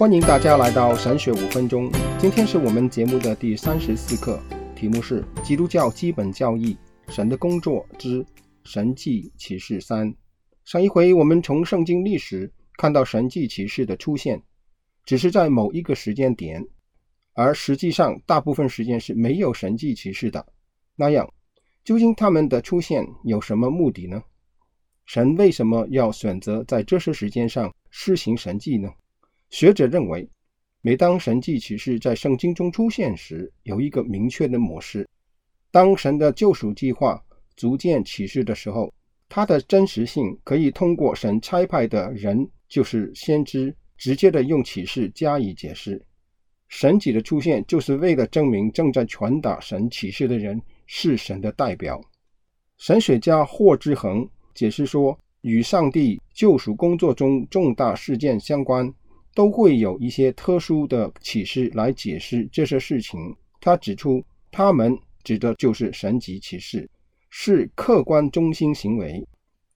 欢迎大家来到神学五分钟。今天是我们节目的第三十四课，题目是《基督教基本教义：神的工作之神迹启示三》。上一回我们从圣经历史看到神迹启示的出现，只是在某一个时间点，而实际上大部分时间是没有神迹启示的。那样，究竟他们的出现有什么目的呢？神为什么要选择在这些时间上施行神迹呢？学者认为，每当神迹启示在圣经中出现时，有一个明确的模式。当神的救赎计划逐渐启示的时候，它的真实性可以通过神差派的人，就是先知，直接的用启示加以解释。神迹的出现，就是为了证明正在传达神启示的人是神的代表。神学家霍之恒解释说，与上帝救赎工作中重大事件相关。都会有一些特殊的启示来解释这些事情。他指出，他们指的就是神迹启示，是客观中心行为。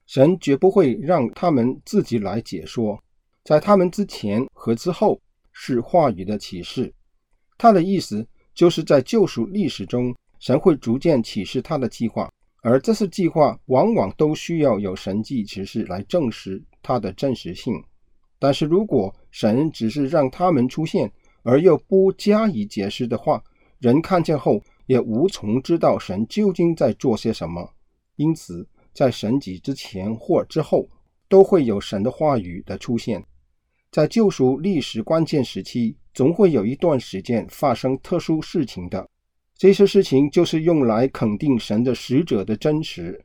神绝不会让他们自己来解说，在他们之前和之后是话语的启示。他的意思就是在救赎历史中，神会逐渐启示他的计划，而这些计划往往都需要有神迹启示来证实它的真实性。但是如果神只是让他们出现，而又不加以解释的话，人看见后也无从知道神究竟在做些什么。因此，在神迹之前或之后，都会有神的话语的出现。在救赎历史关键时期，总会有一段时间发生特殊事情的。这些事情就是用来肯定神的使者的真实。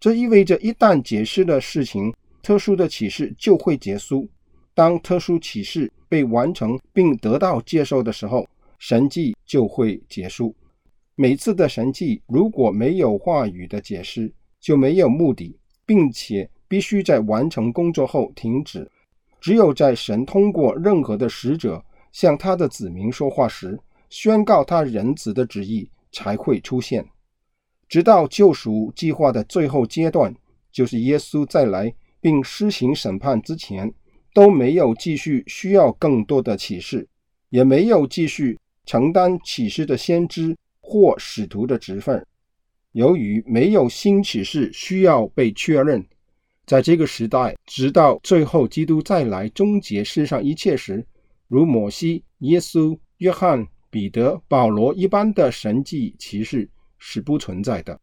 这意味着，一旦解释的事情，特殊的启示就会结束。当特殊启示被完成并得到接受的时候，神迹就会结束。每次的神迹如果没有话语的解释，就没有目的，并且必须在完成工作后停止。只有在神通过任何的使者向他的子民说话时，宣告他仁慈的旨意，才会出现。直到救赎计划的最后阶段，就是耶稣再来。并施行审判之前，都没有继续需要更多的启示，也没有继续承担启示的先知或使徒的职分。由于没有新启示需要被确认，在这个时代，直到最后基督再来终结世上一切时，如摩西、耶稣、约翰、彼得、保罗一般的神迹启示是不存在的。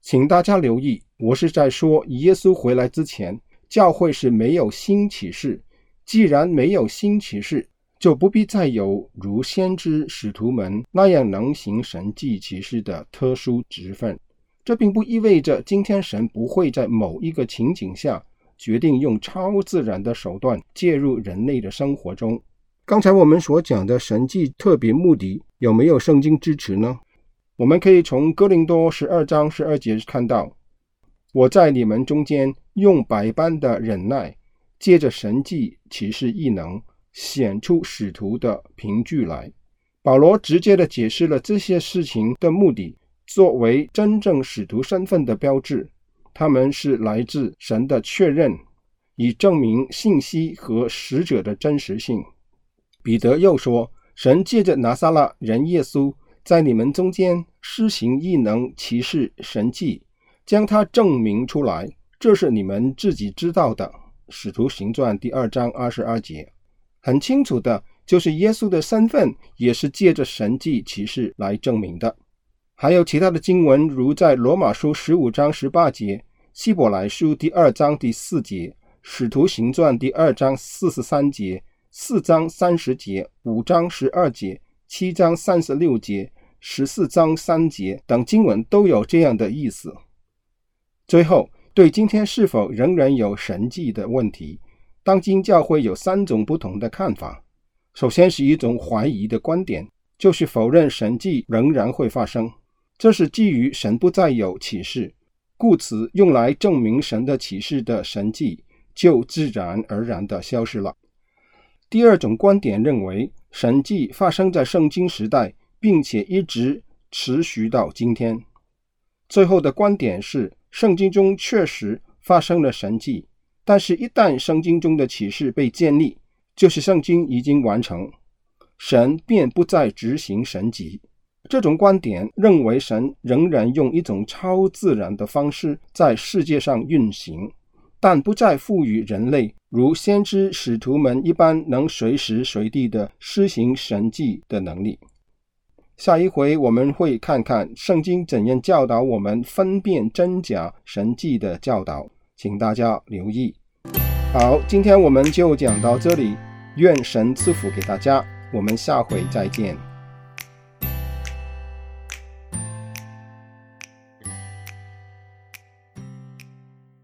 请大家留意，我是在说耶稣回来之前。教会是没有新启示，既然没有新启示，就不必再有如先知使徒们那样能行神迹启示的特殊职分。这并不意味着今天神不会在某一个情景下决定用超自然的手段介入人类的生活中。刚才我们所讲的神迹特别目的有没有圣经支持呢？我们可以从哥林多十二章十二节看到。我在你们中间用百般的忍耐，借着神迹启示异能，显出使徒的凭据来。保罗直接的解释了这些事情的目的，作为真正使徒身份的标志。他们是来自神的确认，以证明信息和使者的真实性。彼得又说，神借着拿撒勒人耶稣，在你们中间施行异能、奇事、神迹。将它证明出来，这是你们自己知道的。使徒行传第二章二十二节，很清楚的，就是耶稣的身份也是借着神迹启示来证明的。还有其他的经文，如在罗马书十五章十八节、希伯来书第二章第四节、使徒行传第二章四十三节、四章三十节、五章十二节、七章三十六节、十四章三节等经文都有这样的意思。最后，对今天是否仍然有神迹的问题，当今教会有三种不同的看法。首先是一种怀疑的观点，就是否认神迹仍然会发生，这是基于神不再有启示，故此用来证明神的启示的神迹就自然而然地消失了。第二种观点认为，神迹发生在圣经时代，并且一直持续到今天。最后的观点是，圣经中确实发生了神迹，但是，一旦圣经中的启示被建立，就是圣经已经完成，神便不再执行神迹。这种观点认为，神仍然用一种超自然的方式在世界上运行，但不再赋予人类如先知使徒们一般能随时随地的施行神迹的能力。下一回我们会看看圣经怎样教导我们分辨真假神迹的教导，请大家留意。好，今天我们就讲到这里，愿神赐福给大家，我们下回再见。